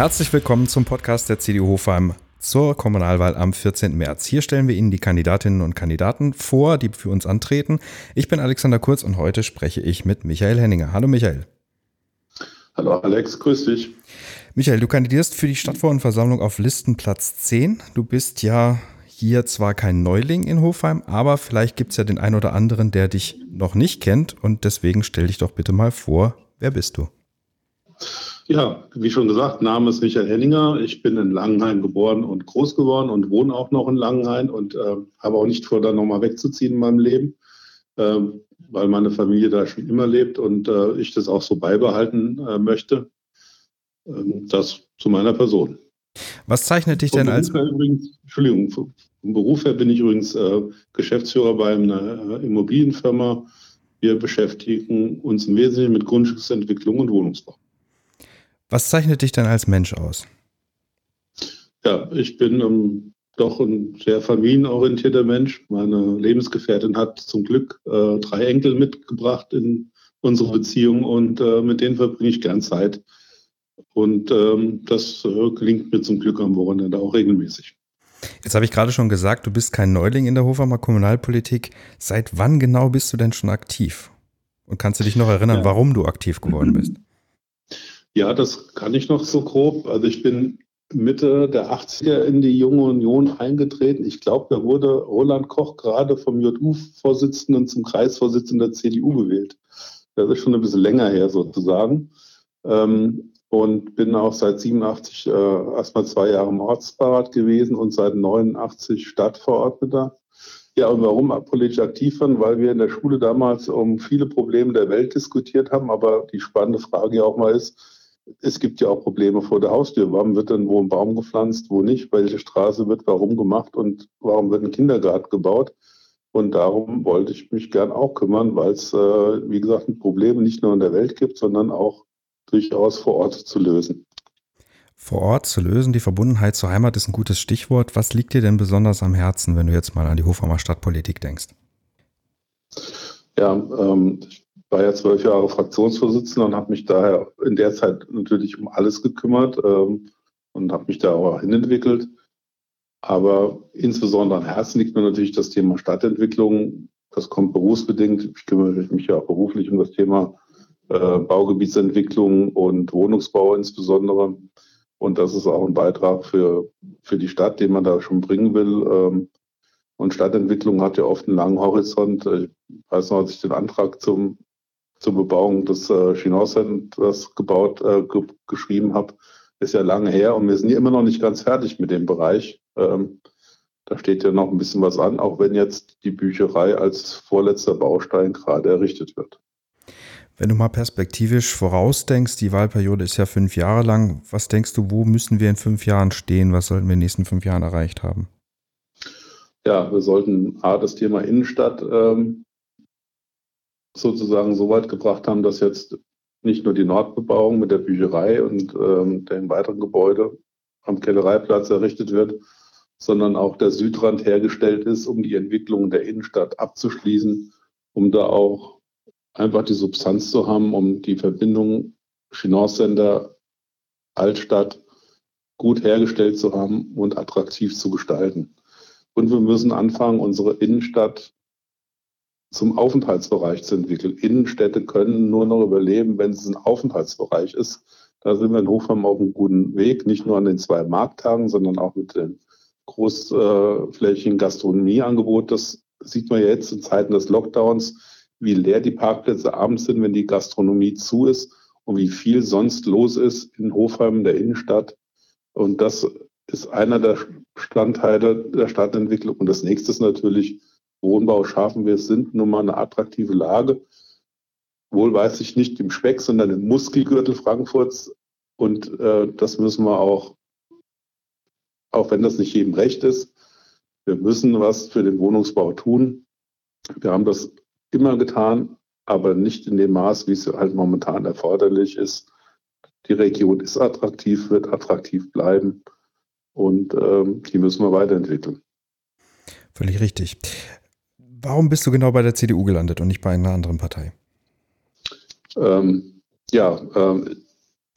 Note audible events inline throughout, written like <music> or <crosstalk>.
Herzlich willkommen zum Podcast der CDU Hofheim zur Kommunalwahl am 14. März. Hier stellen wir Ihnen die Kandidatinnen und Kandidaten vor, die für uns antreten. Ich bin Alexander Kurz und heute spreche ich mit Michael Henninger. Hallo Michael. Hallo Alex, grüß dich. Michael, du kandidierst für die Stadtverordnetenversammlung auf Listenplatz 10. Du bist ja hier zwar kein Neuling in Hofheim, aber vielleicht gibt es ja den einen oder anderen, der dich noch nicht kennt und deswegen stell dich doch bitte mal vor, wer bist du? Ja, wie schon gesagt, Name ist Michael Henninger. Ich bin in Langenhain geboren und groß geworden und wohne auch noch in Langenhain und äh, habe auch nicht vor, da nochmal wegzuziehen in meinem Leben, äh, weil meine Familie da schon immer lebt und äh, ich das auch so beibehalten äh, möchte. Ähm, das zu meiner Person. Was zeichnet dich denn als. Übrigens, Entschuldigung, vom Beruf her bin ich übrigens äh, Geschäftsführer bei einer äh, Immobilienfirma. Wir beschäftigen uns im Wesentlichen mit Grundstücksentwicklung und Wohnungsbau. Was zeichnet dich denn als Mensch aus? Ja, ich bin ähm, doch ein sehr familienorientierter Mensch. Meine Lebensgefährtin hat zum Glück äh, drei Enkel mitgebracht in unsere Beziehung und äh, mit denen verbringe ich gern Zeit. Und ähm, das äh, gelingt mir zum Glück am Wochenende auch regelmäßig. Jetzt habe ich gerade schon gesagt, du bist kein Neuling in der Hofheimer Kommunalpolitik. Seit wann genau bist du denn schon aktiv? Und kannst du dich noch erinnern, ja. warum du aktiv geworden bist? Ja, das kann ich noch so grob. Also ich bin Mitte der 80er in die Junge Union eingetreten. Ich glaube, da wurde Roland Koch gerade vom JU-Vorsitzenden zum Kreisvorsitzenden der CDU gewählt. Das ist schon ein bisschen länger her sozusagen. Ähm, und bin auch seit 87 äh, erstmal zwei Jahre im Ortsbeirat gewesen und seit 89 Stadtverordneter. Ja, und warum politisch aktiv waren? Weil wir in der Schule damals um viele Probleme der Welt diskutiert haben. Aber die spannende Frage ja auch mal ist, es gibt ja auch Probleme vor der Haustür. Warum wird denn wo ein Baum gepflanzt, wo nicht? Welche Straße wird warum gemacht und warum wird ein Kindergarten gebaut? Und darum wollte ich mich gern auch kümmern, weil es, äh, wie gesagt, ein Problem nicht nur in der Welt gibt, sondern auch durchaus vor Ort zu lösen. Vor Ort zu lösen, die Verbundenheit zur Heimat ist ein gutes Stichwort. Was liegt dir denn besonders am Herzen, wenn du jetzt mal an die Hofheimer Stadtpolitik denkst? Ja, ähm, ich war ja zwölf Jahre Fraktionsvorsitzender und habe mich daher in der Zeit natürlich um alles gekümmert ähm, und habe mich da auch hinentwickelt. Aber insbesondere am Herzen liegt mir natürlich das Thema Stadtentwicklung. Das kommt berufsbedingt. Ich kümmere mich ja auch beruflich um das Thema äh, Baugebietsentwicklung und Wohnungsbau insbesondere. Und das ist auch ein Beitrag für, für die Stadt, den man da schon bringen will. Ähm, und Stadtentwicklung hat ja oft einen langen Horizont. Ich weiß noch, als ich den Antrag zum zur Bebauung des äh, Chinor-Centers gebaut, äh, ge geschrieben habe, ist ja lange her und wir sind hier immer noch nicht ganz fertig mit dem Bereich. Ähm, da steht ja noch ein bisschen was an, auch wenn jetzt die Bücherei als vorletzter Baustein gerade errichtet wird. Wenn du mal perspektivisch vorausdenkst, die Wahlperiode ist ja fünf Jahre lang, was denkst du, wo müssen wir in fünf Jahren stehen? Was sollten wir in den nächsten fünf Jahren erreicht haben? Ja, wir sollten A, das Thema Innenstadt ähm, sozusagen so weit gebracht haben, dass jetzt nicht nur die Nordbebauung mit der Bücherei und ähm, dem weiteren Gebäude am Kellereiplatz errichtet wird, sondern auch der Südrand hergestellt ist, um die Entwicklung der Innenstadt abzuschließen, um da auch einfach die Substanz zu haben, um die Verbindung Chinor-Center, Altstadt gut hergestellt zu haben und attraktiv zu gestalten. Und wir müssen anfangen, unsere Innenstadt zum Aufenthaltsbereich zu entwickeln. Innenstädte können nur noch überleben, wenn es ein Aufenthaltsbereich ist. Da sind wir in Hofheim auf einem guten Weg, nicht nur an den zwei Markttagen, sondern auch mit dem großflächigen Gastronomieangebot. Das sieht man jetzt in Zeiten des Lockdowns, wie leer die Parkplätze abends sind, wenn die Gastronomie zu ist und wie viel sonst los ist in Hofheim, der Innenstadt. Und das ist einer der Bestandteile der Stadtentwicklung. Und das nächste ist natürlich Wohnbau schaffen wir, sind nun mal eine attraktive Lage. Wohl weiß ich nicht im Speck, sondern im Muskelgürtel Frankfurts. Und äh, das müssen wir auch, auch wenn das nicht jedem recht ist, wir müssen was für den Wohnungsbau tun. Wir haben das immer getan, aber nicht in dem Maß, wie es halt momentan erforderlich ist. Die Region ist attraktiv, wird attraktiv bleiben und ähm, die müssen wir weiterentwickeln. Völlig richtig. Warum bist du genau bei der CDU gelandet und nicht bei einer anderen Partei? Ähm, ja, ähm,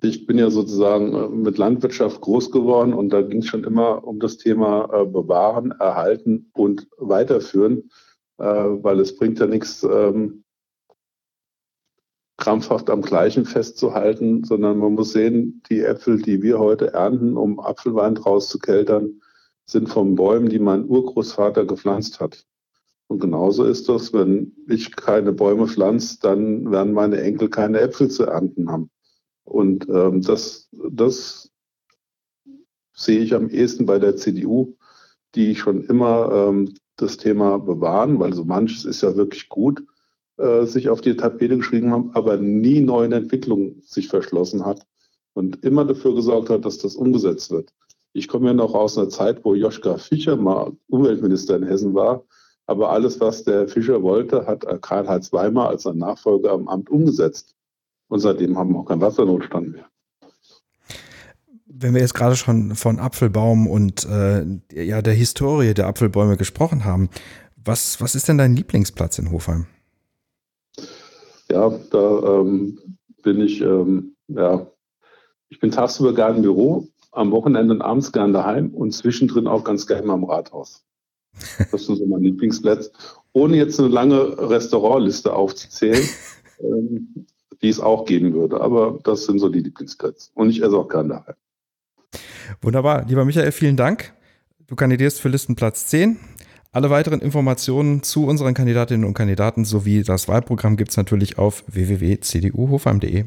ich bin ja sozusagen äh, mit Landwirtschaft groß geworden und da ging es schon immer um das Thema äh, Bewahren, Erhalten und Weiterführen, äh, weil es bringt ja nichts, ähm, krampfhaft am Gleichen festzuhalten, sondern man muss sehen, die Äpfel, die wir heute ernten, um Apfelwein draus zu keltern, sind von Bäumen, die mein Urgroßvater gepflanzt hat. Und genauso ist das, wenn ich keine Bäume pflanze, dann werden meine Enkel keine Äpfel zu ernten haben. Und ähm, das, das sehe ich am ehesten bei der CDU, die schon immer ähm, das Thema bewahren, weil so manches ist ja wirklich gut, äh, sich auf die Tapete geschrieben haben, aber nie neuen Entwicklungen sich verschlossen hat und immer dafür gesorgt hat, dass das umgesetzt wird. Ich komme ja noch aus einer Zeit, wo Joschka Fischer mal Umweltminister in Hessen war, aber alles, was der Fischer wollte, hat Karl-Heinz Weimar als sein Nachfolger am Amt umgesetzt. Und seitdem haben wir auch keinen Wassernotstand mehr. Wenn wir jetzt gerade schon von Apfelbaum und äh, ja, der Historie der Apfelbäume gesprochen haben, was, was ist denn dein Lieblingsplatz in Hofheim? Ja, da ähm, bin ich, ähm, ja, ich bin tagsüber gerne im Büro, am Wochenende und abends gerne daheim und zwischendrin auch ganz gerne am Rathaus. Das sind so meine Lieblingsplätze. Ohne jetzt eine lange Restaurantliste aufzuzählen. <laughs> ähm, die es auch geben würde. Aber das sind so die Lieblingsplätze. Und ich esse auch gerne daheim. Wunderbar. Lieber Michael, vielen Dank. Du kandidierst für Listenplatz 10. Alle weiteren Informationen zu unseren Kandidatinnen und Kandidaten sowie das Wahlprogramm gibt es natürlich auf www.cduhofheim.de.